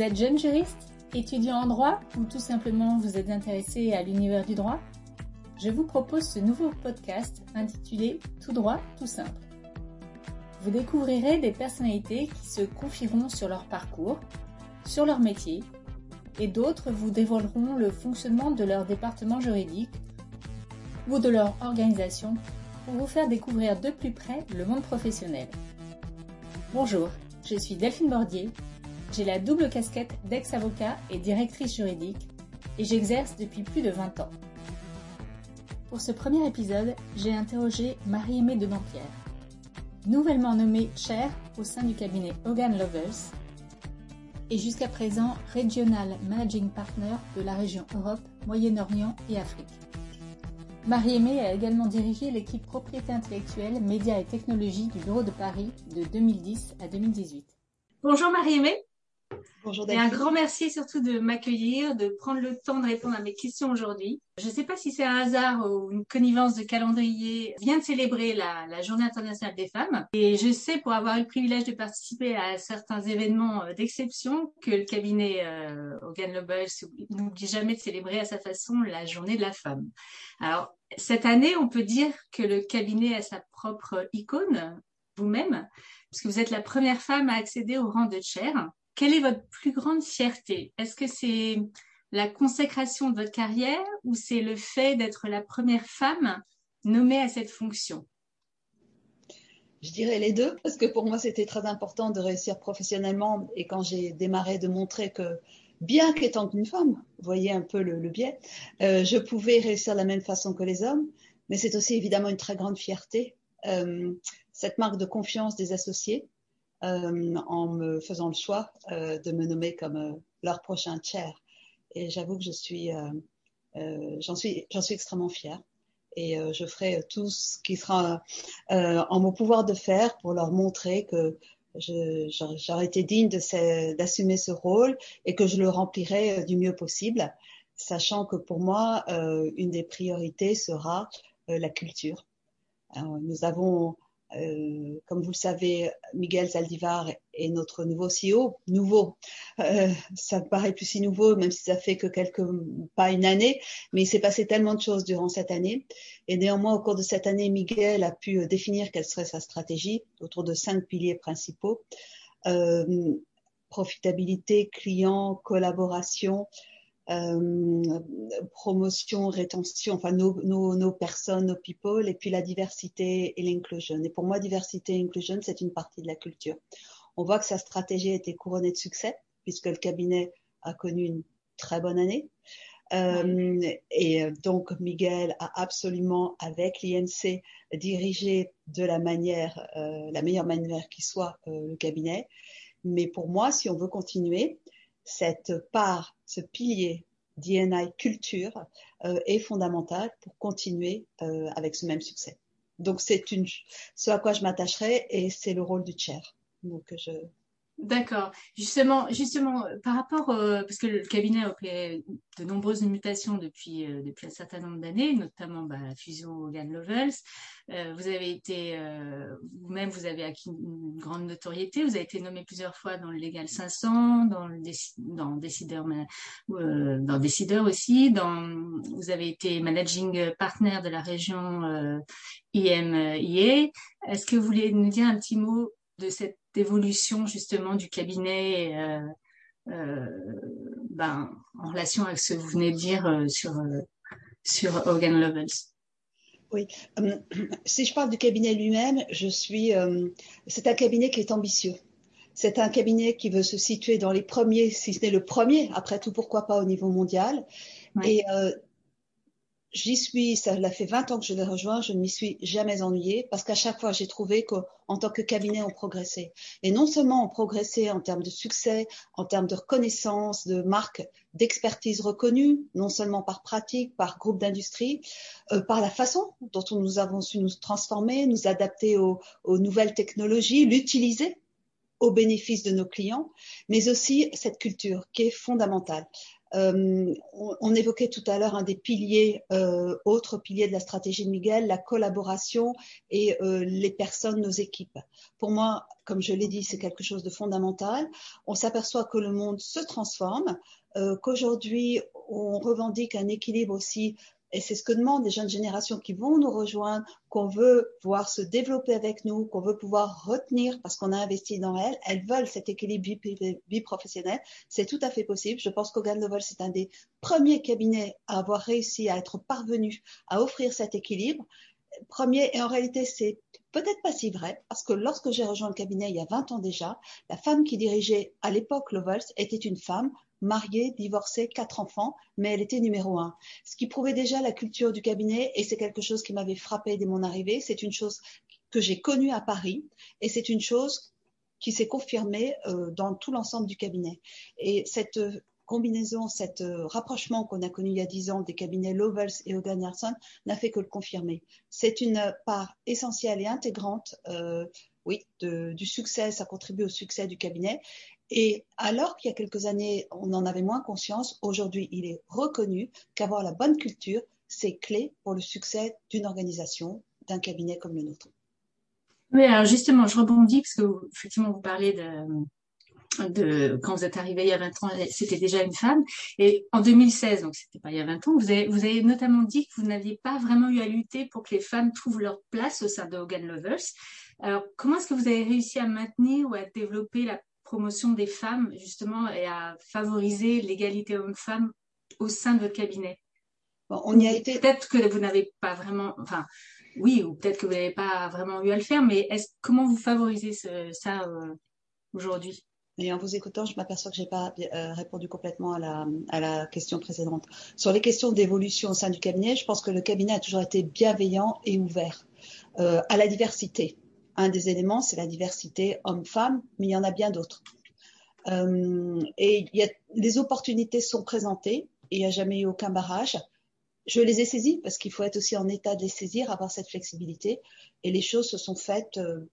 Vous êtes jeune juriste, étudiant en droit ou tout simplement vous êtes intéressé à l'univers du droit? Je vous propose ce nouveau podcast intitulé Tout droit, tout simple. Vous découvrirez des personnalités qui se confieront sur leur parcours, sur leur métier, et d'autres vous dévoileront le fonctionnement de leur département juridique ou de leur organisation pour vous faire découvrir de plus près le monde professionnel. Bonjour, je suis Delphine Bordier, j'ai la double casquette d'ex-avocat et directrice juridique et j'exerce depuis plus de 20 ans. Pour ce premier épisode, j'ai interrogé Marie-Aimée de Dampierre, nouvellement nommée chair au sein du cabinet Hogan Lovers et jusqu'à présent Regional Managing Partner de la région Europe, Moyen-Orient et Afrique. Marie-Aimée a également dirigé l'équipe propriété intellectuelle, médias et technologies du Bureau de Paris de 2010 à 2018. Bonjour Marie-Aimée. Bonjour Et un grand merci surtout de m'accueillir, de prendre le temps de répondre à mes questions aujourd'hui. Je ne sais pas si c'est un hasard ou une connivence de calendrier. Je viens de célébrer la, Journée internationale des femmes et je sais pour avoir eu le privilège de participer à certains événements euh, d'exception que le cabinet euh, Hogan Lobles n'oublie jamais de célébrer à sa façon la Journée de la femme. Alors cette année, on peut dire que le cabinet a sa propre icône, vous-même, puisque vous êtes la première femme à accéder au rang de chair quelle est votre plus grande fierté? Est-ce que c'est la consécration de votre carrière ou c'est le fait d'être la première femme nommée à cette fonction? Je dirais les deux, parce que pour moi, c'était très important de réussir professionnellement. Et quand j'ai démarré de montrer que bien qu'étant une femme, voyez un peu le, biais, euh, je pouvais réussir de la même façon que les hommes, mais c'est aussi évidemment une très grande fierté, euh, cette marque de confiance des associés, en me faisant le choix euh, de me nommer comme euh, leur prochain chair. Et j'avoue que je suis, j'en suis, j'en suis extrêmement fière et je ferai tout ce qui sera en mon pouvoir de faire pour leur montrer que j'aurais été digne d'assumer ce rôle et que je le remplirai du mieux possible, sachant que pour moi, une des priorités sera la culture. nous avons euh, comme vous le savez, Miguel Zaldivar est notre nouveau CEO. Nouveau, euh, ça me paraît plus si nouveau, même si ça fait que quelques, pas une année, mais il s'est passé tellement de choses durant cette année. Et néanmoins, au cours de cette année, Miguel a pu définir quelle serait sa stratégie autour de cinq piliers principaux. Euh, profitabilité, client, collaboration, euh, promotion, rétention, enfin nos, nos, nos, personnes, nos people, et puis la diversité et l'inclusion. Et pour moi, diversité et inclusion, c'est une partie de la culture. On voit que sa stratégie a été couronnée de succès, puisque le cabinet a connu une très bonne année. Euh, et donc, Miguel a absolument, avec l'INC, dirigé de la manière, euh, la meilleure manière qui soit euh, le cabinet. Mais pour moi, si on veut continuer, cette part, ce pilier d'INI culture euh, est fondamental pour continuer euh, avec ce même succès. Donc c'est une, ce à quoi je m'attacherai et c'est le rôle du chair. Donc je, D'accord. Justement, justement, euh, par rapport, euh, parce que le cabinet a opéré de nombreuses mutations depuis euh, depuis un certain nombre d'années, notamment bah, la fusion Hogan Lovells. vous avez été vous-même, vous avez acquis une grande notoriété. Vous avez été nommé plusieurs fois dans le Légal 500, dans le dans Décideur, dans Décideur aussi. Dans, vous avez été managing partner de la région IMIA. Est-ce que vous voulez nous dire un petit mot de cette d'évolution justement du cabinet euh, euh, ben, en relation avec ce que vous venez de dire euh, sur, sur Hogan Levels oui, si je parle du cabinet lui-même, je suis. c'est un cabinet qui est ambitieux. C'est un cabinet qui veut se situer dans les premiers, si ce n'est le premier, après tout, pourquoi pas au niveau mondial. Et J'y suis, ça l'a fait 20 ans que je l'ai rejoint, je ne m'y suis jamais ennuyée parce qu'à chaque fois j'ai trouvé qu'en tant que cabinet on progressait. Et non seulement on progressait en termes de succès, en termes de reconnaissance, de marque, d'expertise reconnue, non seulement par pratique, par groupe d'industrie, euh, par la façon dont nous avons su nous transformer, nous adapter aux, aux nouvelles technologies, l'utiliser au bénéfice de nos clients, mais aussi cette culture qui est fondamentale. Euh, on, évoquait tout à l'heure un des piliers, euh, autres de la stratégie de Miguel, la collaboration et euh, les personnes, nos équipes. Pour moi, comme je l'ai dit, c'est quelque chose de fondamental. On s'aperçoit que le monde se transforme, qu'aujourd'hui, on revendique un équilibre aussi et c'est ce que demandent les jeunes générations qui vont nous rejoindre, qu'on veut voir se développer avec nous, qu'on veut pouvoir retenir parce qu'on a investi dans elles. Elles veulent cet équilibre vie, professionnelle. C'est tout à fait possible. Je pense qu'Ogan Novel, c'est un des premiers cabinets à avoir réussi à être parvenu à offrir cet équilibre. Premier, et en réalité, c'est peut-être pas si vrai, parce que lorsque j'ai rejoint le cabinet il y a 20 ans déjà, la femme qui dirigeait à l'époque Lovels était une femme mariée, divorcée, quatre enfants, mais elle était numéro un. Ce qui prouvait déjà la culture du cabinet, et c'est quelque chose qui m'avait frappé dès mon arrivée. C'est une chose que j'ai connue à Paris, et c'est une chose qui s'est confirmée euh, dans tout l'ensemble du cabinet. Et cette euh, combinaison, cet euh, rapprochement qu'on a connu il y a dix ans des cabinets Lovels et Hogan Anderson n'a fait que le confirmer. C'est une part essentielle et intégrante, oui, du succès, ça contribue au succès du cabinet. Et alors qu'il y a quelques années, on en avait moins conscience, aujourd'hui, il est reconnu qu'avoir la bonne culture, c'est clé pour le succès d'une organisation, d'un cabinet comme le nôtre. Oui, alors justement, je rebondis parce que effectivement, vous parlez de, quand vous êtes arrivé il y a 20 ans, c'était déjà une femme. Et en 2016, donc c'était pas il y a 20 ans, vous avez, vous avez notamment dit que vous n'aviez pas vraiment eu à lutter pour que les femmes trouvent leur place au sein de Hogan Lovers. Alors, comment est-ce que vous avez réussi à maintenir ou à développer la promotion des femmes, justement, et à favoriser l'égalité homme-femme au sein de votre cabinet on y a été. Peut-être que vous n'avez pas vraiment, enfin, oui, ou peut-être que vous n'avez pas vraiment eu à le faire, mais comment vous favorisez ça euh, aujourd'hui? Et en vous écoutant, je m'aperçois que je n'ai pas euh, répondu complètement à la, à la, question précédente. Sur les questions d'évolution au sein du cabinet, je pense que le cabinet a toujours été bienveillant et ouvert euh, à la diversité un des éléments, c'est la diversité homme-femme, mais il y en a bien d'autres. Euh, et y a, les opportunités sont présentées et il n'y a jamais eu aucun barrage. Je les ai saisies parce qu'il faut être aussi en état de les saisir, avoir cette flexibilité. Et les choses se sont faites, euh,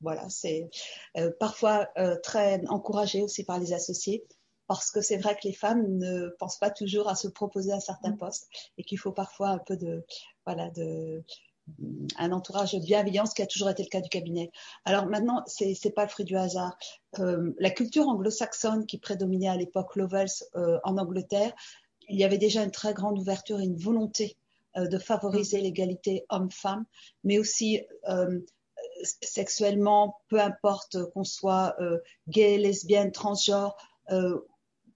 voilà, c'est euh, parfois très encouragé aussi par les associés parce que c'est vrai que les femmes ne pensent pas toujours à se proposer à certains postes et qu'il faut parfois un peu de, voilà, de, un entourage bienveillant, ce qui a toujours été le cas du cabinet. Alors maintenant, c'est n'est pas le fruit du hasard. Euh, la culture anglo-saxonne qui prédominait à l'époque Lovels euh, en Angleterre, il y avait déjà une très grande ouverture et une volonté euh, de favoriser mm. l'égalité homme-femme, mais aussi sexuellement, peu importe qu'on soit gay, lesbienne, transgenre,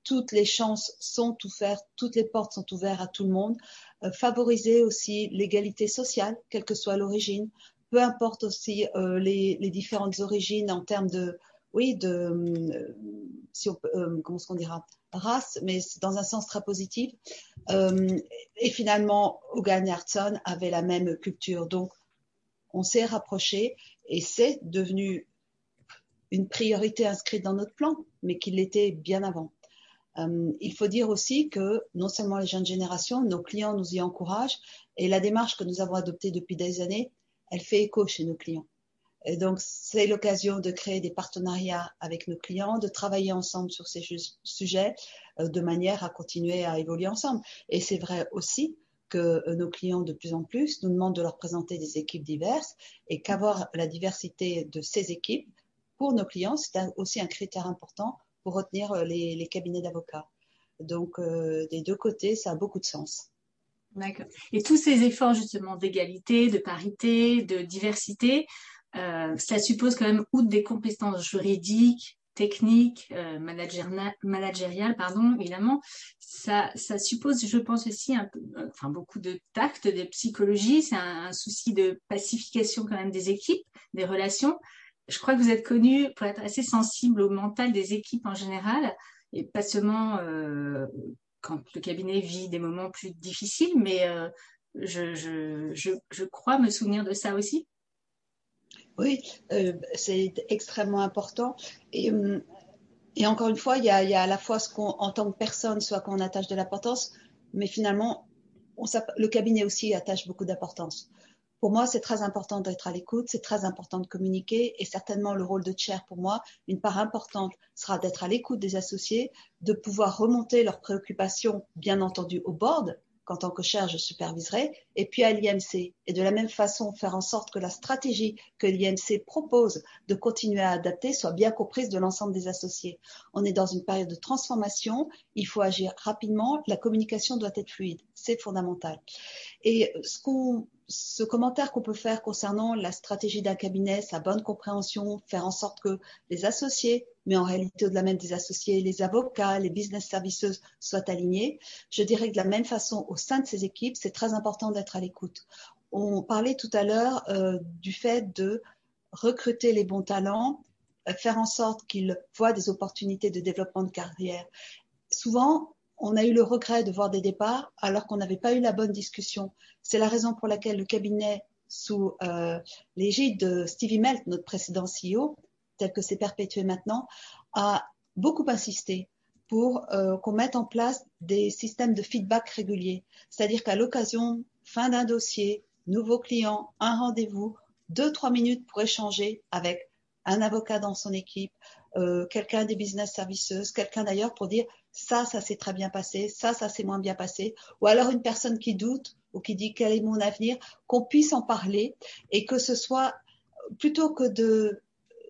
toutes les chances sont ouvertes, toutes les portes sont ouvertes à tout le monde. Euh, favoriser aussi l'égalité sociale, quelle que soit l'origine, peu importe aussi euh, les, différentes origines en termes de, oui, de, euh, on, qu'on dira, race, mais dans un sens très positif. et finalement, Hogan et Hartson avaient la même culture. Donc, on s'est rapproché et c'est devenu une priorité inscrite dans notre plan, mais qu'il l'était bien avant. Euh, il faut dire aussi que non seulement les jeunes générations, nos clients nous y encouragent et la démarche que nous avons adoptée depuis des années, elle fait écho chez nos clients. Et donc, c'est l'occasion de créer des partenariats avec nos clients, de travailler ensemble sur ces sujets euh, de manière à continuer à évoluer ensemble. Et c'est vrai aussi que euh, nos clients, de plus en plus, nous demandent de leur présenter des équipes diverses et qu'avoir la diversité de ces équipes, pour nos clients, c'est aussi un critère important pour retenir euh, les, cabinets d'avocats. Donc, euh, des deux côtés, ça a beaucoup de sens. D'accord. Et tous ces efforts justement d'égalité, de parité, de diversité, euh, ça suppose quand même, outre des compétences juridiques, techniques, managériales, pardon, évidemment, ça, ça suppose, je pense aussi, peu, enfin beaucoup de tact, de psychologie, c'est un, souci de pacification quand même des équipes, des relations je crois que vous êtes connu pour être assez sensible au mental des équipes en général, et pas seulement euh, quand le cabinet vit des moments plus difficiles, mais euh, je, crois me souvenir de ça aussi. Oui, euh, c'est extrêmement important. Et, encore une fois, il y a, à la fois ce qu'on, en tant que personne, soit qu'on attache de l'importance, mais finalement, le cabinet aussi attache beaucoup d'importance. Pour moi, c'est très important d'être à l'écoute, c'est très important de communiquer et certainement le rôle de chair pour moi, une part importante sera d'être à l'écoute des associés, de pouvoir remonter leurs préoccupations, bien entendu, au board, qu'en tant que chair, je superviserai, et puis à l'IMC. Et de la même façon, faire en sorte que la stratégie que l'IMC propose de continuer à adapter soit bien comprise de l'ensemble des associés. On est dans une période de transformation, il faut agir rapidement, la communication doit être fluide, c'est fondamental. Et ce ce commentaire qu'on peut faire concernant la stratégie d'un cabinet, sa bonne compréhension, faire en sorte que les associés, mais en réalité au-delà même des associés, les avocats, les business services soient alignés, je dirais que de la même façon, au sein de ces équipes, c'est très important d'être à l'écoute. On parlait tout à l'heure euh, du fait de recruter les bons talents, euh, faire en sorte qu'ils voient des opportunités de développement de carrière. Souvent, on a eu le regret de voir des départs alors qu'on n'avait pas eu la bonne discussion. C'est la raison pour laquelle le cabinet, sous euh, l'égide de Stevie Melt, notre précédent CEO, tel que c'est perpétué maintenant, a beaucoup insisté pour euh, qu'on mette en place des systèmes de feedback réguliers. C'est-à-dire qu'à l'occasion, fin d'un dossier, nouveau client, un rendez-vous, deux, trois minutes pour échanger avec un avocat dans son équipe, euh, quelqu'un des business services, quelqu'un d'ailleurs pour dire ça, ça s'est très bien passé, ça, ça s'est moins bien passé, ou alors une personne qui doute ou qui dit quel est mon avenir, qu'on puisse en parler et que ce soit plutôt que de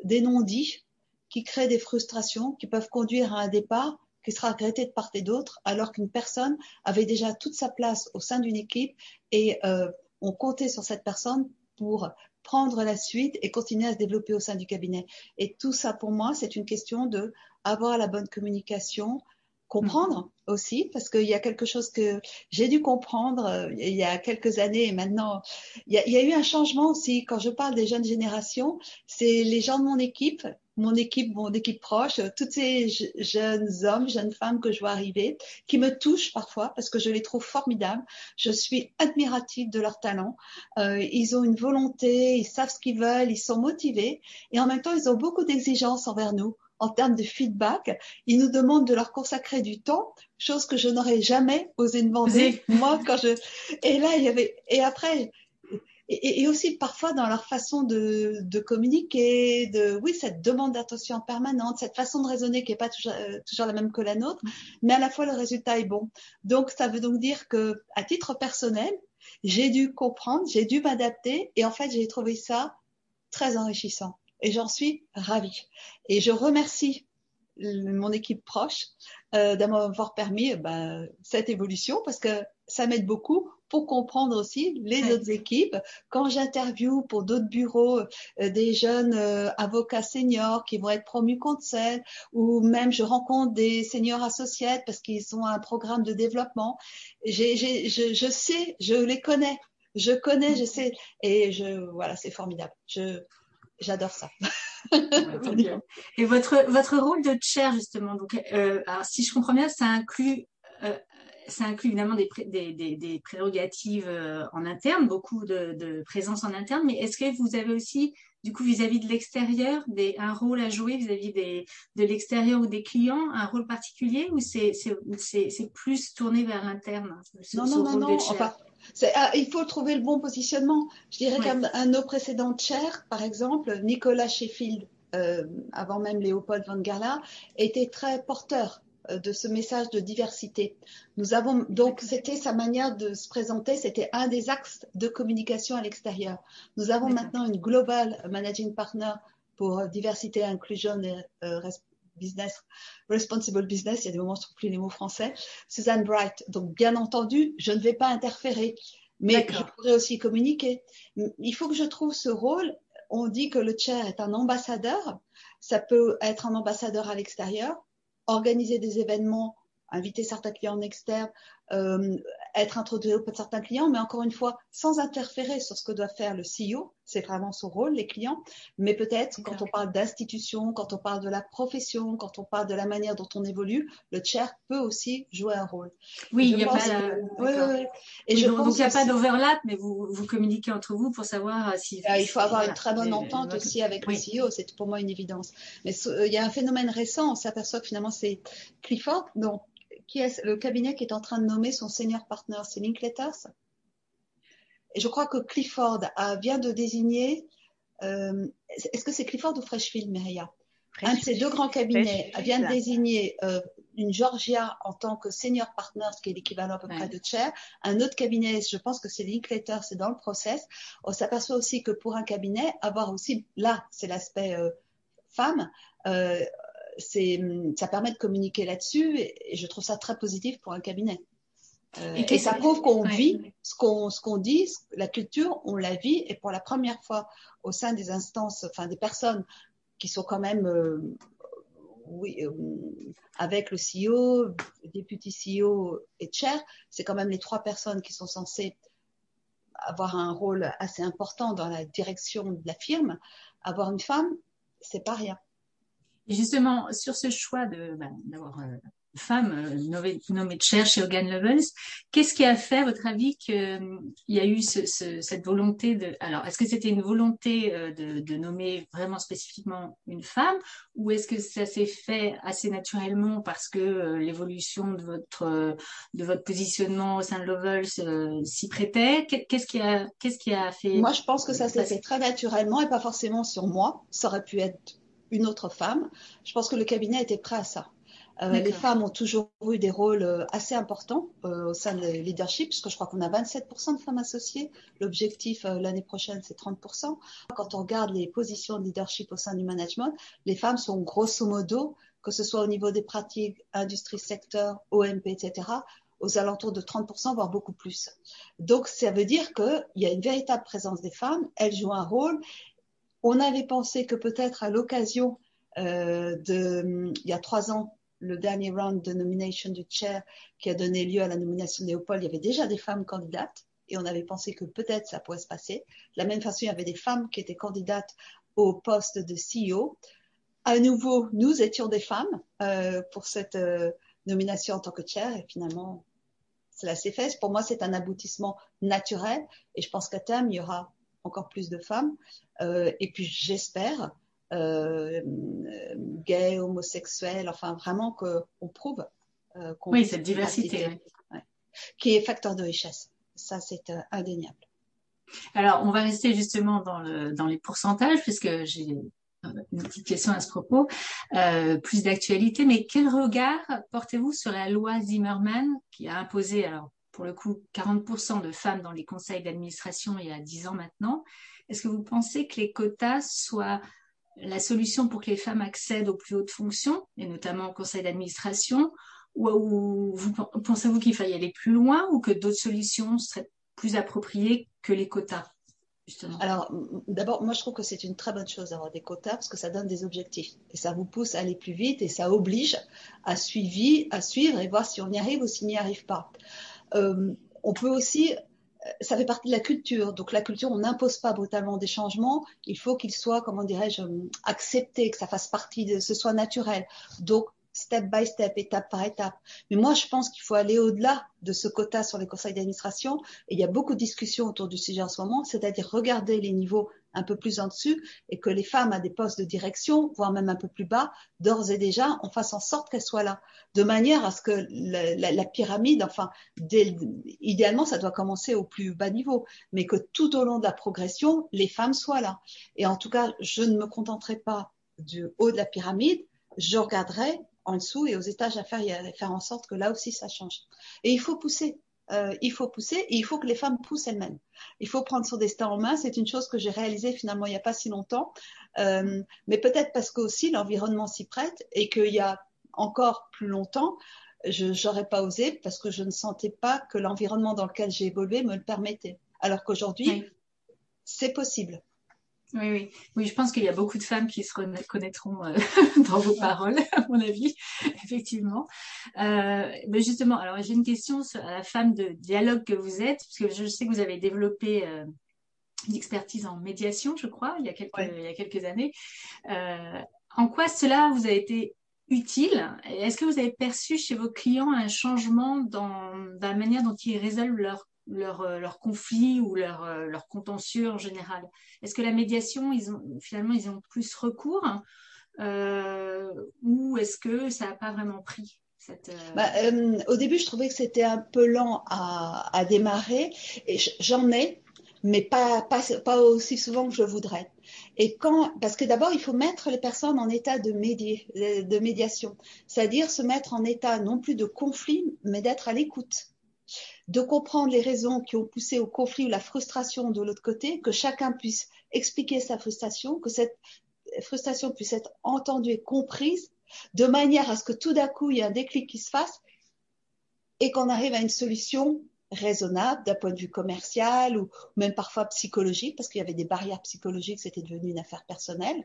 des non-dits qui créent des frustrations qui peuvent conduire à un départ qui sera regretté de part et d'autre, alors qu'une personne avait déjà toute sa place au sein d'une équipe et euh, on comptait sur cette personne pour prendre la suite et continuer à se développer au sein du cabinet. Et tout ça, pour moi, c'est une question de avoir la bonne communication, comprendre mm-hmm. aussi, parce qu'il y a quelque chose que j'ai dû comprendre euh, il y a quelques années et maintenant, il y, a, il y, a, eu un changement aussi. Quand je parle des jeunes générations, c'est les gens de mon équipe mon équipe, mon équipe proche, toutes ces jeunes hommes, jeunes femmes que je vois arriver, qui me touchent parfois parce que je les trouve formidables. Je suis admirative de leur talent. Euh, ils ont une volonté, ils savent ce qu'ils veulent, ils sont motivés et en même temps, ils ont beaucoup d'exigences envers nous en termes de feedback. Ils nous demandent de leur consacrer du temps, chose que je n'aurais jamais osé demander moi quand je. Et là, il y avait. Et après, et, et, aussi parfois dans leur façon de, de, communiquer, de oui cette demande d'attention permanente, cette façon de raisonner qui n'est pas toujours, euh, toujours, la même que la nôtre, mais à la fois le résultat est bon. Donc ça veut donc dire que à titre personnel, j'ai dû comprendre, j'ai dû m'adapter et en fait j'ai trouvé ça très enrichissant et j'en suis ravie. Et je remercie mon équipe proche euh, d'avoir permis ben, cette évolution parce que ça m'aide beaucoup pour comprendre aussi les autres équipes. Quand j'interviewe pour d'autres bureaux euh, des jeunes euh, avocats seniors qui vont être promus conseil ou même je rencontre des seniors associés parce qu'ils ont un programme de développement, je, je sais, je les connais, je connais, je sais, et je voilà, c'est formidable. Je j'adore ça. et votre votre rôle de chair justement, donc euh, alors, si je comprends bien, ça inclut euh, ça inclut évidemment des, des, des, des prérogatives euh, en interne, beaucoup de, de, présence en interne, mais est-ce que vous avez aussi, du coup, vis-à-vis de l'extérieur, un rôle à jouer vis-à-vis -vis de l'extérieur ou des clients, un rôle particulier, ou c'est plus tourné vers l'interne Non, non, non, non. Enfin, ah, il faut trouver le bon positionnement. Je dirais qu'un de nos précédents chairs, par exemple, Nicolas Sheffield, euh, avant même Léopold Van Gala, était très porteur euh, de ce message de diversité. Nous avons donc c'était sa manière de se présenter, c'était un des axes de communication à l'extérieur. Nous avons maintenant une global managing partner pour diversité, inclusion et euh, business, responsible business. Il y a des moments où je trouve plus les mots français. Suzanne Bright. Donc bien entendu, je ne vais pas interférer, mais je pourrais aussi communiquer. Il faut que je trouve ce rôle. On dit que le chair est un ambassadeur. Ça peut être un ambassadeur à l'extérieur, organiser des événements, inviter certains clients externes, euh, être introduit auprès de certains clients, mais encore une fois, sans interférer sur ce que doit faire le CEO, c'est vraiment son rôle, les clients, mais peut-être quand on parle d'institution, quand on parle de la profession, quand on parle de la manière dont on évolue, le chair peut aussi jouer un rôle. Oui, il n'y a pas, Et je donc il n'y a pas d'overlap, mais vous, vous communiquez entre vous pour savoir euh, si. Ah, il faut avoir une très bonne entente aussi avec le CEO, c'est pour moi une évidence. Mais il y a un phénomène récent, on s'aperçoit que finalement c'est Clifford, donc qui est le cabinet qui est en train de nommer son senior partner, c'est Linkletters. Et je crois que Clifford a, vient de désigner, euh, est-ce que c'est Clifford ou Freshfield, Myria Un de ces deux grands cabinets vient de désigner euh, une Georgia en tant que senior partner, ce qui est l'équivalent à peu près de chair. Un autre cabinet, je pense que c'est Linklater, c'est dans le process. On s'aperçoit aussi que pour un cabinet, avoir aussi, là, c'est l'aspect euh, femme, ça permet de communiquer là-dessus et, je trouve ça très positif pour un cabinet. Euh, et, ça prouve qu'on vit ce qu'on, ce qu'on dit, la culture, on la vit et pour la première fois au sein des instances, enfin des personnes qui sont quand même oui, euh, avec le CEO, le député CEO et chair, c'est quand même les trois personnes qui sont censées avoir un rôle assez important dans la direction de la firme. Avoir une femme, c'est pas rien. Et justement, sur ce choix de bah, d'avoir euh, femme euh, nommée, chair chez Hogan Lovells. Qu'est-ce qui a fait, à votre avis, qu'il euh, y a eu cette volonté de... Alors, est-ce que c'était une volonté euh, de, nommer vraiment spécifiquement une femme ou est-ce que ça s'est fait assez naturellement parce que l'évolution de votre, de votre positionnement au sein de Lovells s'y prêtait? Qu'est-ce qui, a, qu'est-ce qui a fait... Moi, je pense que ça s'est fait très naturellement et pas forcément sur moi. Ça aurait pu être une autre femme. Je pense que le cabinet était prêt à ça. Euh, les femmes ont toujours eu des rôles euh, assez importants euh, au sein de leadership, puisque je crois qu'on a 27% de femmes associées. L'objectif l'année prochaine, c'est 30%. Quand on regarde les positions de leadership au sein du management, les femmes sont grosso modo, que ce soit au niveau des pratiques, industrie, secteur, OMP, etc., aux alentours de 30%, voire beaucoup plus. Donc, ça veut dire qu'il y a une véritable présence des femmes, elles jouent un rôle. On avait pensé que peut-être à l'occasion euh, de, il y a trois ans, le dernier round de nomination du chair qui a donné lieu à la nomination de Léopold, il y avait déjà des femmes candidates et on avait pensé que peut-être ça pourrait se passer. De la même façon, il y avait des femmes qui étaient candidates au poste de CEO. À nouveau, nous étions des femmes euh, pour cette euh, nomination en tant que chair et finalement, cela s'est fait. Pour moi, c'est un aboutissement naturel et je pense qu'à terme, il y aura encore plus de femmes. Euh, et puis, j'espère euh, gays, homosexuels, enfin vraiment qu'on prouve euh, qu'on oui, cette diversité, qui est facteur de richesse. Ça, c'est euh, indéniable. Alors, on va rester justement dans, le, dans les pourcentages, puisque j'ai une petite question à ce propos, euh, plus d'actualité, mais quel regard portez-vous sur la loi Zimmerman qui a imposé, alors pour le coup, 40% de femmes dans les conseils d'administration il y a 10 ans maintenant? Est-ce que vous pensez que les quotas soient la solution pour que les femmes accèdent aux plus hautes fonctions, et notamment au conseil d'administration, ou, pensez-vous qu'il faille aller plus loin ou que d'autres solutions seraient plus appropriées que les quotas Justement? Alors, d'abord, moi, je trouve que c'est une très bonne chose d'avoir des quotas parce que ça donne des objectifs et ça vous pousse à aller plus vite et ça oblige à, à suivre et voir si on y arrive ou s'il n'y arrive pas. Euh, on peut aussi ça fait partie de la culture. Donc la culture, on n'impose pas brutalement des changements. Il faut qu'il soit, comment dirais-je, accepté, que ça fasse partie de, ce soit naturel. Donc step by step, étape par étape. Mais moi, je pense qu'il faut aller au-delà de ce quota sur les conseils d'administration. Et il y a beaucoup de discussions autour du sujet en ce moment, c'est-à-dire regarder les niveaux un peu plus en dessus et que les femmes à des postes de direction, voire même un peu plus bas, d'ores et déjà, on fasse en sorte qu'elles soient là, de manière à ce que la, pyramide, enfin, idéalement, ça doit commencer au plus bas niveau, mais que tout au long de la progression, les femmes soient là. Et en tout cas, je ne me contenterai pas du haut de la pyramide, je regarderai en dessous et aux étages inférieurs et faire en sorte que là aussi ça change. Et il faut pousser. Euh, il faut pousser et il faut que les femmes poussent elles-mêmes. Il faut prendre son destin en main. C'est une chose que j'ai réalisée finalement il n'y a pas si longtemps, euh, mais peut-être parce qu'aussi l'environnement s'y prête et qu'il y a encore plus longtemps, je n'aurais pas osé parce que je ne sentais pas que l'environnement dans lequel j'ai évolué me le permettait. Alors qu'aujourd'hui, c'est possible. Oui, oui, oui. Je pense qu'il y a beaucoup de femmes qui se reconnaîtront euh, dans vos paroles, à mon avis, effectivement. Euh, mais justement, alors j'ai une question sur la femme de dialogue que vous êtes, parce que je sais que vous avez développé euh, une expertise en médiation, je crois, il y a quelques, il y a quelques années. Euh, en quoi cela vous a été utile? Est-ce que vous avez perçu chez vos clients un changement dans, dans la manière dont ils résolvent leurs leur, euh, leur conflit ou leur, euh, leur contentieux en général Est-ce que la médiation, ils finalement, ils ont plus recours euh, ou est-ce que ça n'a pas vraiment pris cette, bah, au début, je trouvais que c'était un peu lent à, à démarrer et j'en ai. mais pas, pas, pas aussi souvent que je voudrais. Et quand, parce que d'abord, il faut mettre les personnes en état de, médier, de médiation, c'est-à-dire se mettre en état non plus de conflit, mais d'être à l'écoute, de comprendre les raisons qui ont poussé au conflit ou la frustration de l'autre côté, que chacun puisse expliquer sa frustration, que cette frustration puisse être entendue et comprise, de manière à ce que tout d'un coup, il y ait un déclic qui se fasse et qu'on arrive à une solution raisonnable d'un point de vue commercial ou même parfois psychologique, parce qu'il y avait des barrières psychologiques, c'était devenu une affaire personnelle.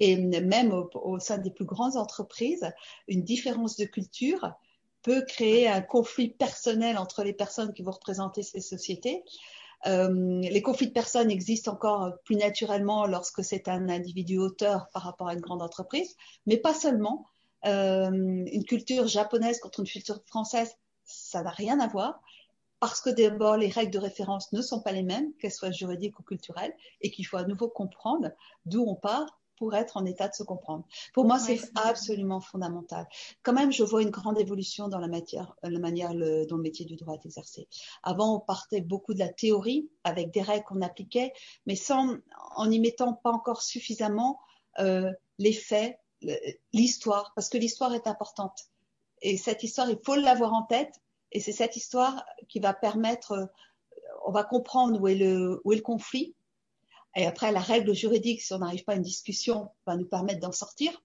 Et même au, sein des plus grandes entreprises, une différence de culture peut créer un conflit personnel entre les personnes qui vont représenter ces sociétés. Euh, les conflits de personnes existent encore plus naturellement lorsque c'est un individu auteur par rapport à une grande entreprise, mais pas seulement. Euh, une culture japonaise contre une culture française, ça n'a rien à voir parce que d'abord, les règles de référence ne sont pas les mêmes, qu'elles soient juridiques ou culturelles, et qu'il faut à nouveau comprendre d'où on part pour être en état de se comprendre. Pour moi, c'est absolument fondamental. Quand même, je vois une grande évolution dans la, matière, la manière dont le métier du droit est exercé. Avant, on partait beaucoup de la théorie avec des règles qu'on appliquait, mais sans, en n'y mettant pas encore suffisamment euh, les faits, l'histoire, parce que l'histoire est importante. Et cette histoire, il faut l'avoir en tête et c'est cette histoire qui va permettre, euh, on va comprendre où est le, où est le conflit. Et après, la règle juridique, si on n'arrive pas à une discussion, va nous permettre d'en sortir.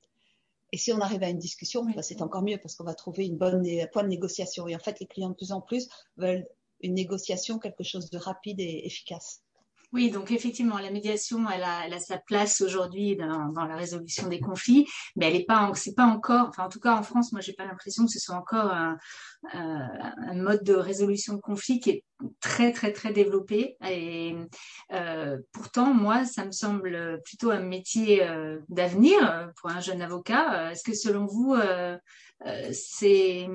Et si on arrive à une discussion, bah, c'est encore mieux parce qu'on va trouver une bonne point de négociation. Et en fait, les clients de plus en plus veulent une négociation, quelque chose de rapide et efficace. Oui, donc effectivement, la médiation, elle a, sa place aujourd'hui dans, la résolution des conflits, mais elle n'est pas, c'est pas encore, enfin en tout cas en France, moi j'ai pas l'impression que ce soit encore un, euh, mode de résolution de conflits qui est très très très développé. Et euh, pourtant, moi, ça me semble plutôt un métier euh, d'avenir pour un jeune avocat. Est-ce que selon vous, c'est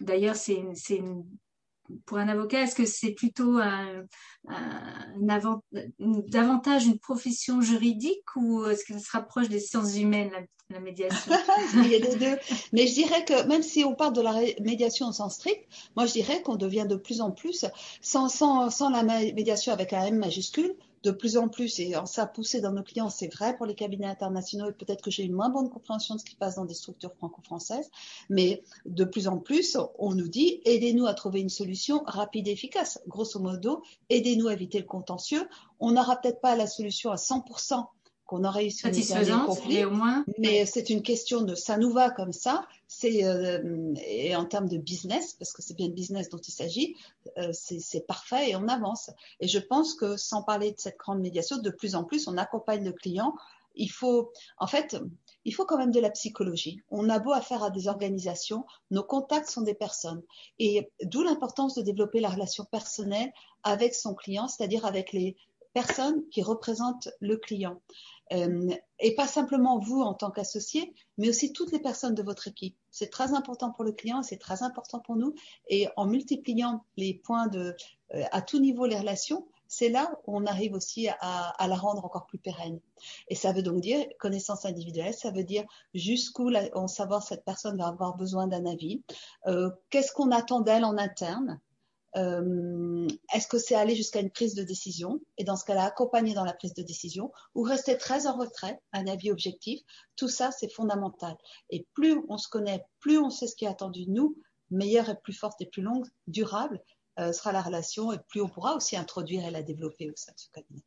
D'ailleurs, c'est une, pour un avocat, est-ce que c'est plutôt un, davantage une profession juridique ou est-ce que ça se rapproche des sciences humaines, la, médiation? Il y a les deux. Mais je dirais que même si on parle de la médiation au sens strict, moi je dirais qu'on devient de plus en plus, sans, la médiation avec un M majuscule, de plus en plus, et en ça poussé dans nos clients, c'est vrai pour les cabinets internationaux, et peut-être que j'ai une moins bonne compréhension de ce qui passe dans des structures franco-françaises, mais de plus en plus, on nous dit, aidez-nous à trouver une solution rapide et efficace. Grosso modo, aidez-nous à éviter le contentieux. On n'aura peut-être pas la solution à 100% qu'on aurait réussi à conflit, au moins. Mais c'est une question de ça nous va comme ça. C'est euh, et en termes de business, parce que c'est bien le business dont il s'agit, euh, c'est parfait et on avance. Et je pense que sans parler de cette grande médiation, de plus en plus, on accompagne le client. Il faut, en fait, il faut quand même de la psychologie. On a beau affaire à des organisations, nos contacts sont des personnes. Et d'où l'importance de développer la relation personnelle avec son client, c'est-à-dire avec les personnes qui représentent le client. Euh, et pas simplement vous en tant qu'associé, mais aussi toutes les personnes de votre équipe. C'est très important pour le client, c'est très important pour nous. Et en multipliant les points de, euh, à tout niveau les relations, c'est là où on arrive aussi à, à, la rendre encore plus pérenne. Et ça veut donc dire connaissance individuelle, ça veut dire jusqu'où on savoir cette personne va avoir besoin d'un avis, euh, qu'est-ce qu'on attend d'elle en interne, euh, est-ce que c'est aller jusqu'à une prise de décision et dans ce cas-là accompagner dans la prise de décision ou rester très en retrait, un avis objectif, tout ça c'est fondamental. Et plus on se connaît, plus on sait ce qui est attendu de nous, meilleure et plus forte et plus longue, durable euh, sera la relation et plus on pourra aussi introduire et la développer au sein de ce cabinet.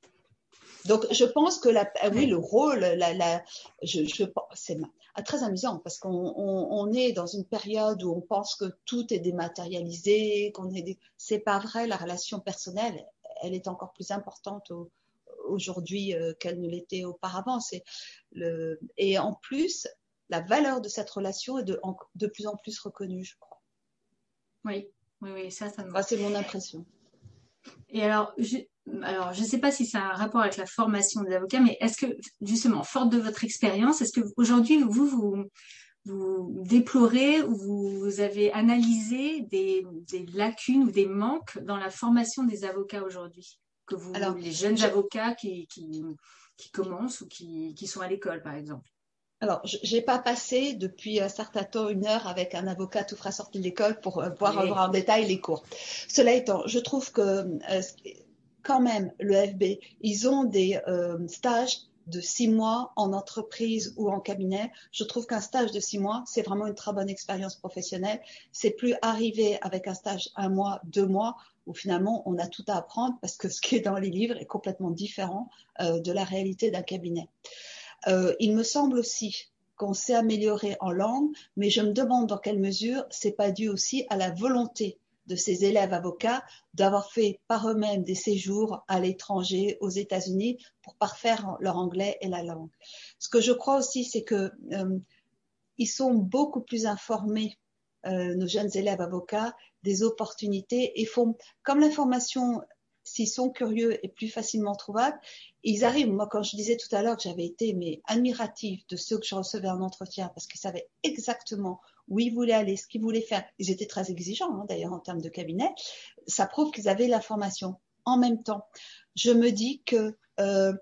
Donc, je pense que la, ah oui, le rôle, la, la, je, je, c'est très amusant parce qu'on on, on est dans une période où on pense que tout est dématérialisé, qu'on est, c'est pas vrai. La relation personnelle, elle est encore plus importante aujourd'hui euh, qu'elle ne l'était auparavant. C'est le, et en plus, la valeur de cette relation est de, de plus en plus reconnue, je crois. Oui, oui, oui, ça, ça me. Ah, c'est mon impression. Et alors, je, alors, je ne sais pas si ça a un rapport avec la formation des avocats, mais est-ce que, justement, forte de votre expérience, est-ce que aujourd'hui, vous, vous, vous déplorez ou vous avez analysé des, des, lacunes ou des manques dans la formation des avocats aujourd'hui? Que vous, alors, les jeunes avocats qui, qui, qui, commencent ou qui, qui sont à l'école, par exemple alors, je n'ai pas passé depuis un certain temps une heure avec un avocat tout frais sorti de l'école pour euh, voir en détail les cours. Cela étant, je trouve que euh, quand même, le FB, ils ont des euh, stages de six mois en entreprise ou en cabinet. Je trouve qu'un stage de six mois, c'est vraiment une très bonne expérience professionnelle. C'est plus arriver avec un stage un mois, deux mois, où finalement on a tout à apprendre parce que ce qui est dans les livres est complètement différent euh, de la réalité d'un cabinet. Euh, il me semble aussi qu'on s'est amélioré en langue, mais je me demande dans quelle mesure c'est pas dû aussi à la volonté de ces élèves avocats d'avoir fait par eux-mêmes des séjours à l'étranger, aux États-Unis, pour parfaire leur anglais et la langue. Ce que je crois aussi, c'est que euh, ils sont beaucoup plus informés, euh, nos jeunes élèves avocats, des opportunités et font, comme l'information s'ils sont curieux et plus facilement trouvables, ils arrivent. Moi, quand je disais tout à l'heure que j'avais été mais admirative de ceux que je recevais en entretien parce qu'ils savaient exactement où ils voulaient aller, ce qu'ils voulaient faire. Ils étaient très exigeants, hein, d'ailleurs, en termes de cabinet. Ça prouve qu'ils avaient l'information. En même temps, je me dis que euh,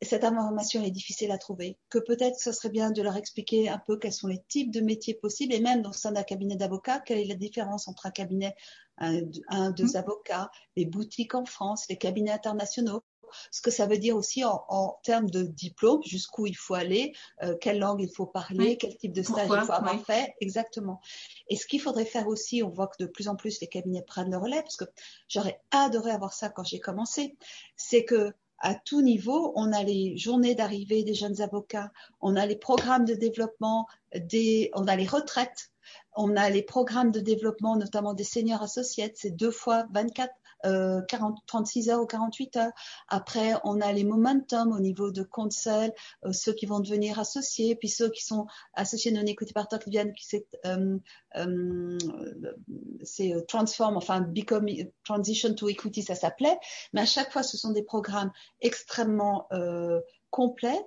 cette information est difficile à trouver, que peut-être ce serait bien de leur expliquer un peu quels sont les types de métiers possibles et même dans sein d'un cabinet d'avocats, quelle est la différence entre un cabinet, un, deux mmh. avocats, les boutiques en France, les cabinets internationaux? Ce que ça veut dire aussi en, termes de diplôme, jusqu'où il faut aller, euh, quelle langue il faut parler, quel type de stage il faut avoir fait, exactement. Et ce qu'il faudrait faire aussi, on voit que de plus en plus les cabinets prennent le relais, parce que j'aurais adoré avoir ça quand j'ai commencé, c'est que à tout niveau. On a les journées d'arrivée des jeunes avocats, on a les programmes de développement, des, on a les retraites, on a les programmes de développement, notamment des seniors associés, c'est deux fois 24 40, 36 heures ou 48 heures. Après, on a les momentum au niveau de conseil, euh, ceux qui vont devenir associés, puis ceux qui sont associés non écoutés par qui viennent, qui c'est euh, euh, euh, transform, enfin become transition to equity, ça s'appelait. Mais à chaque fois, ce sont des programmes extrêmement complets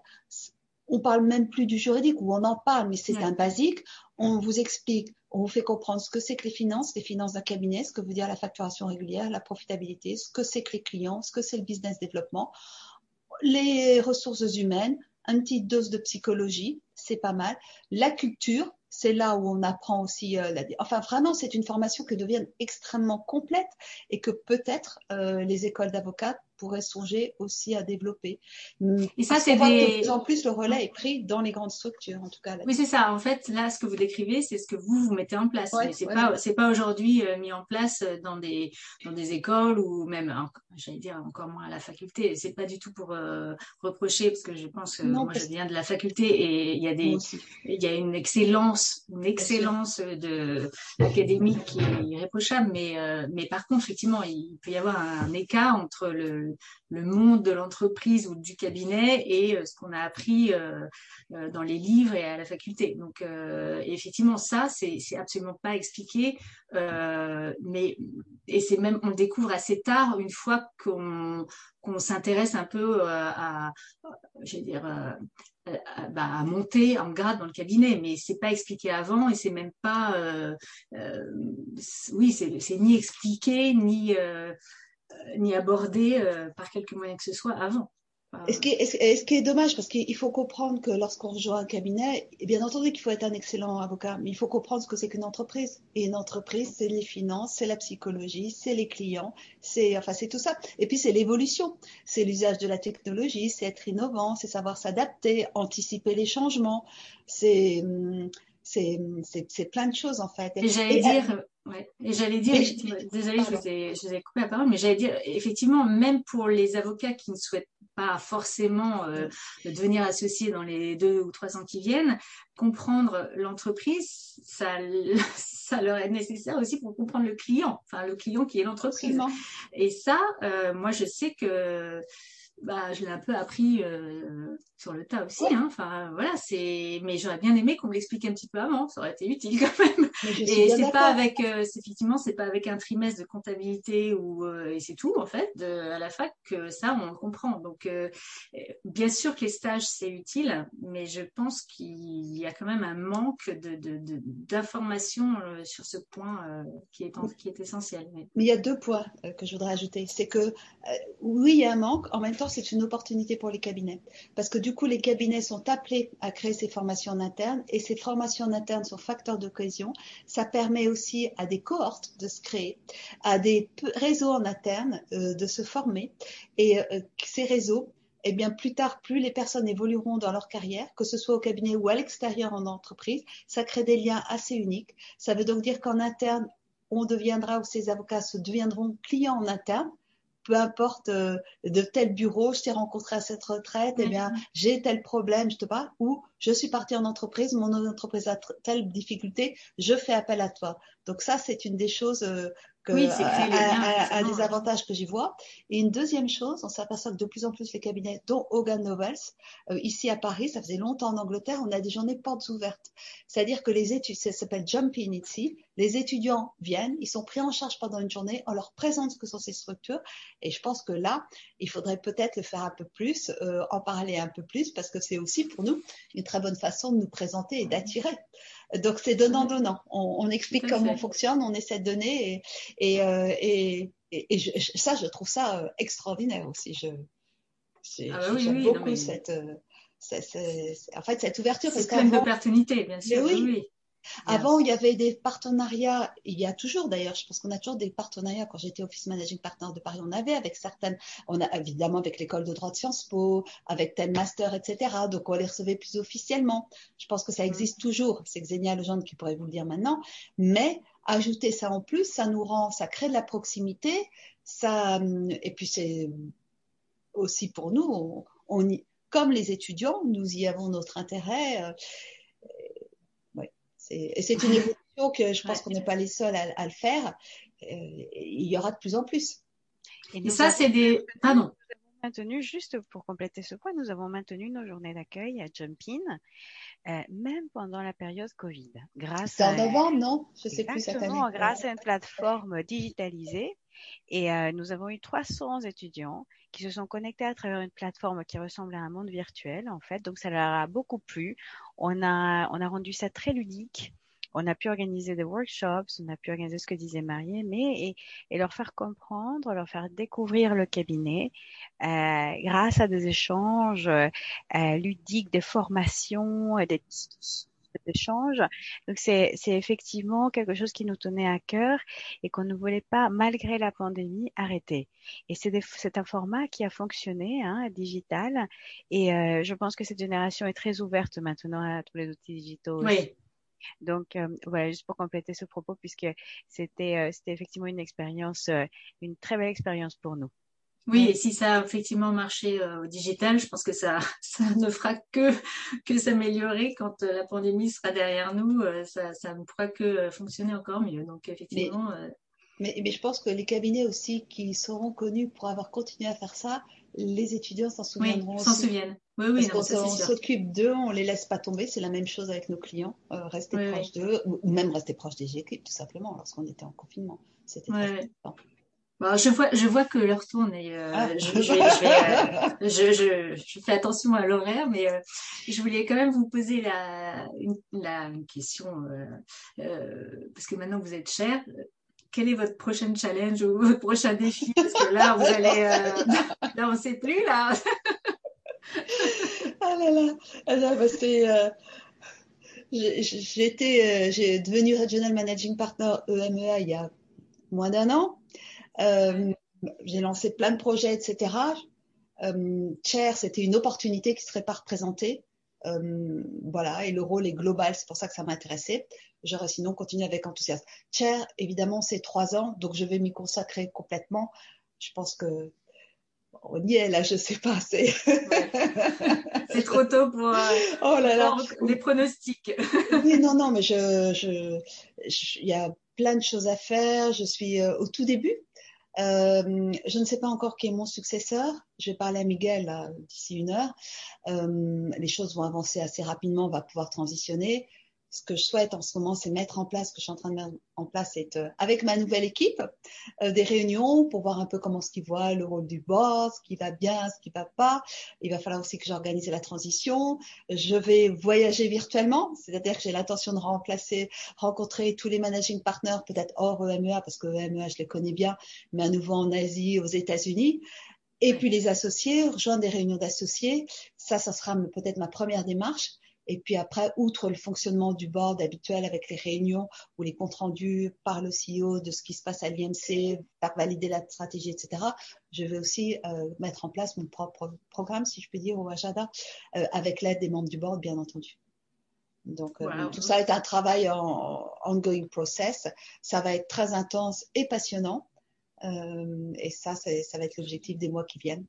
on parle même plus du juridique, ou on en parle, mais c'est un basique. On vous explique, on vous fait comprendre ce que c'est que les finances, les finances d'un cabinet, ce que veut dire la facturation régulière, la profitabilité, ce que c'est que les clients, ce que c'est le business développement, les ressources humaines, une petite dose de psychologie, c'est pas mal. La culture, c'est là où on apprend aussi. Euh, la... Enfin, vraiment, c'est une formation qui devient extrêmement complète et que peut-être euh, les écoles d'avocats pourrait songer aussi à développer. Et ça, c'est des... de plus en plus le relais est pris dans les grandes structures, en tout cas. Oui, c'est ça. En fait, là, ce que vous décrivez, c'est ce que vous vous mettez en place. mais c'est pas, c'est pas aujourd'hui euh, mis en place dans des dans des écoles ou même, j'allais dire encore moins à la faculté. C'est pas du tout pour euh, reprocher parce que je pense que moi, je viens de la faculté et il y a des, il y a une excellence, une excellence de académique qui est irréprochable. Mais euh, mais par contre, effectivement, il peut y avoir un écart entre le le, monde de l'entreprise ou du cabinet et euh, ce qu'on a appris euh, euh, dans les livres et à la faculté. Donc, effectivement, ça, c'est absolument pas expliqué, mais et c'est même on le découvre assez tard une fois qu'on s'intéresse un peu à, je dire, bah, à monter en grade dans le cabinet, mais c'est pas expliqué avant et c'est même pas, oui, c'est ni expliqué ni ni abordé euh, par quelque moyen que ce soit avant. Et ce, qui est, ce, qui est, dommage, parce qu'il faut comprendre que lorsqu'on rejoint un cabinet, bien entendu qu'il faut être un excellent avocat, mais il faut comprendre ce que c'est qu'une entreprise. Et une entreprise, c'est les finances, c'est la psychologie, c'est les clients, c'est enfin c'est tout ça. Et puis c'est l'évolution, c'est l'usage de la technologie, c'est être innovant, c'est savoir s'adapter, anticiper les changements, c'est hum, c'est plein de choses en fait. Et j'allais dire, ouais, et j'allais dire, désolée, je vous, ai, je vous ai coupé la parole, mais j'allais dire, effectivement, même pour les avocats qui ne souhaitent pas forcément euh, devenir associés dans les deux ou trois ans qui viennent, comprendre l'entreprise, ça, ça leur est nécessaire aussi pour comprendre le client, enfin le client qui est l'entreprise. Et ça, euh, moi, je sais que bah, je l'ai un peu appris euh, sur le tas aussi. Hein. Enfin, voilà, c'est. Mais j'aurais bien aimé qu'on me l'explique un petit peu avant. Ça aurait été utile quand même. Et c'est pas avec, euh, effectivement, c'est pas avec un trimestre de comptabilité ou euh, et c'est tout en fait de, à la fac que ça on le comprend. Donc, euh, bien sûr que les stages c'est utile, mais je pense qu'il y a quand même un manque de d'informations sur ce point qui est qui est essentiel. Mais il y a deux points que je voudrais ajouter. C'est que oui, il y a un manque. En même temps c'est une opportunité pour les cabinets. Parce que du coup, les cabinets sont appelés à créer ces formations en interne et ces formations en interne sont facteurs de cohésion. Ça permet aussi à des cohortes de se créer, à des réseaux en interne euh, de se former. Et euh, ces réseaux, eh bien, plus tard, plus les personnes évolueront dans leur carrière, que ce soit au cabinet ou à l'extérieur en entreprise, ça crée des liens assez uniques. Ça veut donc dire qu'en interne, on deviendra ou ces avocats se deviendront clients en interne peu importe euh, de tel bureau, je t'ai rencontré à cette retraite, eh bien, j'ai tel problème, je te parle, ou je suis partie en entreprise, mon entreprise a telle difficulté, je fais appel à toi. Donc ça, c'est une des choses euh, oui, c'est à, des avantages que j'y vois. Et une deuxième chose, on s'aperçoit que de plus en plus les cabinets, dont Hogan Novels, euh, ici à Paris, ça faisait longtemps en Angleterre, on a des journées portes ouvertes. C'est-à-dire que les études, ça s'appelle Jumping ici, les étudiants viennent, ils sont pris en charge pendant une journée, on leur présente ce que sont ces structures. Et je pense que là, il faudrait peut-être le faire un peu plus, euh, en parler un peu plus, parce que c'est aussi pour nous une très bonne façon de nous présenter et d'attirer. Donc c'est donnant-donnant. On, explique comment on fonctionne, on essaie de donner et, euh, ça, je trouve ça euh, extraordinaire aussi. Je, ah bah j'aime beaucoup cette, euh, en fait, cette ouverture. C'est plein d'opportunités, bien sûr. oui. Avant, il y avait des partenariats, il y a toujours d'ailleurs, je pense qu'on a toujours des partenariats. Quand j'étais Office Managing Partner de Paris, on avait avec certaines, on a évidemment avec l'école de droit de Sciences Po, avec tel master, etc. Donc on les recevait plus officiellement. Je pense que ça mm. existe toujours. C'est Xenia Legendre qui pourrait vous le dire maintenant. Mais ajouter ça en plus, ça nous rend, ça crée de la proximité. Ça, et puis c'est aussi pour nous, on, comme les étudiants, nous y avons notre intérêt. Euh, et c'est une évolution que je pense qu'on n'est pas les seuls à, le faire. Euh, il y aura de plus en plus. Et, ça, c'est des. Pardon. Maintenu, juste pour compléter ce point, nous avons maintenu nos journées d'accueil à Jumpin, euh, même pendant la période Covid. Grâce en novembre, non? Je sais plus cette année. Grâce à une plateforme digitalisée. Et euh, nous avons eu 300 étudiants qui se sont connectés à travers une plateforme qui ressemble à un monde virtuel, en fait. Donc, ça leur a beaucoup plu. On a, on a rendu ça très ludique. On a pu organiser des workshops, on a pu organiser ce que disait Marie, mais et, leur faire comprendre, leur faire découvrir le cabinet euh, grâce à des échanges euh, ludiques, des formations, des échanges. Donc c'est effectivement quelque chose qui nous tenait à cœur et qu'on ne voulait pas, malgré la pandémie, arrêter. Et c'est un format qui a fonctionné, hein, digital. Et euh, je pense que cette génération est très ouverte maintenant à tous les outils digitaux. Oui. Donc euh, voilà, juste pour compléter ce propos, puisque c'était euh, c'était effectivement une expérience, une très belle expérience pour nous. Oui, et si ça a effectivement marché euh, au digital, je pense que ça, ça ne fera que, que s'améliorer quand euh, la pandémie sera derrière nous. Euh, ça, ça ne pourra que fonctionner encore mieux. Donc, effectivement. Mais, mais, je pense que les cabinets aussi qui seront connus pour avoir continué à faire ça, les étudiants s'en souviendront oui, s'en souviennent. Oui, oui, Parce qu'on s'occupe d'eux, on les laisse pas tomber. C'est la même chose avec nos clients. rester proche d'eux, ou même rester proche des équipes, tout simplement, lorsqu'on était en confinement. C'était très important. Bon, je vois, je vois que l'heure tourne et euh, ah. je, je, je, je, je, je, fais attention à l'horaire, mais euh, je voulais quand même vous poser la, une, la, une question euh, euh parce que maintenant vous êtes cher. Quel est votre prochain challenge ou votre prochain défi? Parce que là, vous allez, euh, là, on sait plus là. ah là là, ah bah, j'ai devenu Regional Managing Partner EMEA il y a moins d'un an. Euh, j'ai lancé plein de projets, etc. Euh, Chair, c'était une opportunité qui serait pas représentée. Euh, voilà, et le rôle est global, c'est pour ça que ça m'intéressait. J'aurais sinon continué avec enthousiasme. Chair, évidemment, c'est trois ans, donc je vais m'y consacrer complètement. Je pense que on y est là, je sais pas. C'est c'est trop tôt pour, euh, oh là là. les pronostics. oui, non, non, mais je, je, il y a plein de choses à faire. Je suis euh, au tout début. Euh, je ne sais pas encore qui est mon successeur. Je vais parler à Miguel d'ici une heure. Euh, les choses vont avancer assez rapidement. On va pouvoir transitionner ce que je souhaite en ce moment, c'est mettre en place, ce que je suis en train de mettre en place, c'est euh, avec ma nouvelle équipe, euh, des réunions pour voir un peu comment ce qu'ils voient, le rôle du boss, ce qui va bien, ce qui va pas. Il va falloir aussi que j'organise la transition. Je vais voyager virtuellement, c'est-à-dire que j'ai l'intention de remplacer, rencontrer tous les managing partners, peut-être hors EMEA, parce que EMEA, je les connais bien, mais à nouveau en Asie, aux États-Unis. Et puis les associés, rejoindre des réunions d'associés, ça, ça sera peut-être ma première démarche. Et puis après, outre le fonctionnement du board habituel avec les réunions ou les comptes rendus par le CEO de ce qui se passe à l'IMC, par valider la stratégie, etc., je vais aussi euh, mettre en place mon propre programme, si je puis dire, au Ajada, euh, avec l'aide des membres du board, bien entendu. Donc euh, tout ça est un travail en ongoing process. Ça va être très intense et passionnant. Euh, et ça, ça va être l'objectif des mois qui viennent.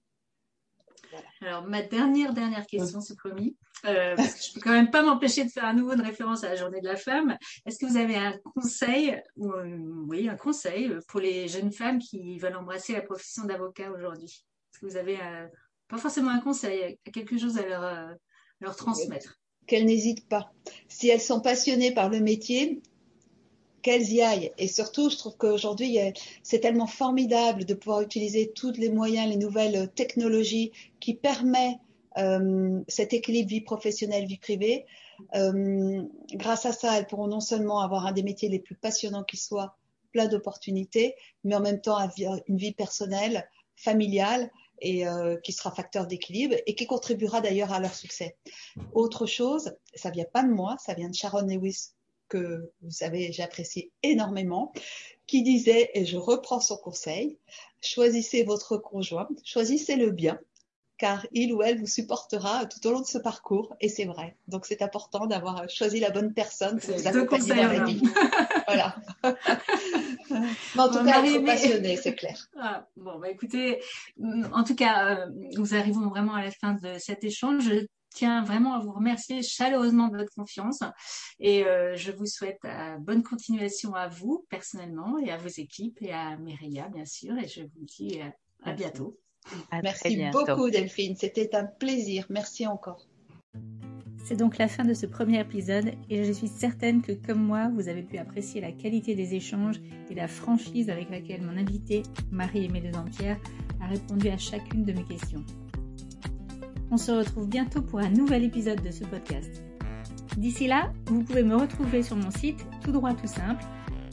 Alors, ma dernière, dernière question, c'est promis. Euh, parce que je peux quand même pas m'empêcher de faire à nouveau une référence à la journée de la femme. Est-ce que vous avez un conseil, ou, oui, un conseil pour les jeunes femmes qui veulent embrasser la profession d'avocat aujourd'hui? Est-ce que vous avez pas forcément un conseil, quelque chose à leur, leur transmettre? Qu'elles n'hésitent pas. Si elles sont passionnées par le métier, qu'elles y aillent. Et surtout, je trouve qu'aujourd'hui, c'est tellement formidable de pouvoir utiliser tous les moyens, les nouvelles technologies qui permettent euh, cet équilibre vie professionnelle, vie privée. Euh, grâce à ça, elles pourront non seulement avoir un des métiers les plus passionnants qui soit, plein d'opportunités, mais en même temps une vie personnelle, familiale et euh, qui sera facteur d'équilibre et qui contribuera d'ailleurs à leur succès. Autre chose, ça vient pas de moi, ça vient de Sharon Lewis que vous savez, j'apprécie énormément, qui disait, et je reprends son conseil, choisissez votre conjoint, choisissez-le bien, car il ou elle vous supportera tout au long de ce parcours, et c'est vrai. Donc c'est important d'avoir choisi la bonne personne pour vous accompagner dans la vie. voilà. Mais en tout cas, passionné, c'est clair. Ah, bon, bah écoutez, en tout cas, euh, nous arrivons vraiment à la fin de cet échange tiens vraiment à vous remercier chaleureusement de votre confiance et euh, je vous souhaite euh, bonne continuation à vous personnellement et à vos équipes et à Myria bien sûr et je vous dis euh, à bientôt. Merci beaucoup Delphine, c'était un plaisir. Merci encore. C'est donc la fin de ce premier épisode et je suis certaine que comme moi, vous avez pu apprécier la qualité des échanges et la franchise avec laquelle mon invité, Marie-Aimée Dampierre, a répondu à chacune de mes questions. On se retrouve bientôt pour un nouvel épisode de ce podcast. D'ici là, vous pouvez me retrouver sur mon site tout droit tout simple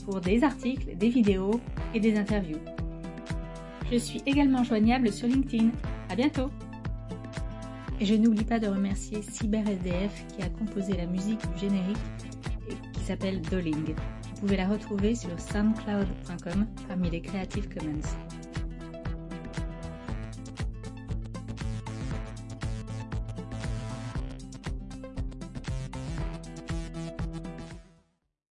pour des articles, des vidéos et des interviews. Je suis également joignable sur LinkedIn. À bientôt! Et je n'oublie pas de remercier CyberSDF qui a composé la musique du générique qui s'appelle Dolling. Vous pouvez la retrouver sur soundcloud.com parmi les Creative Commons.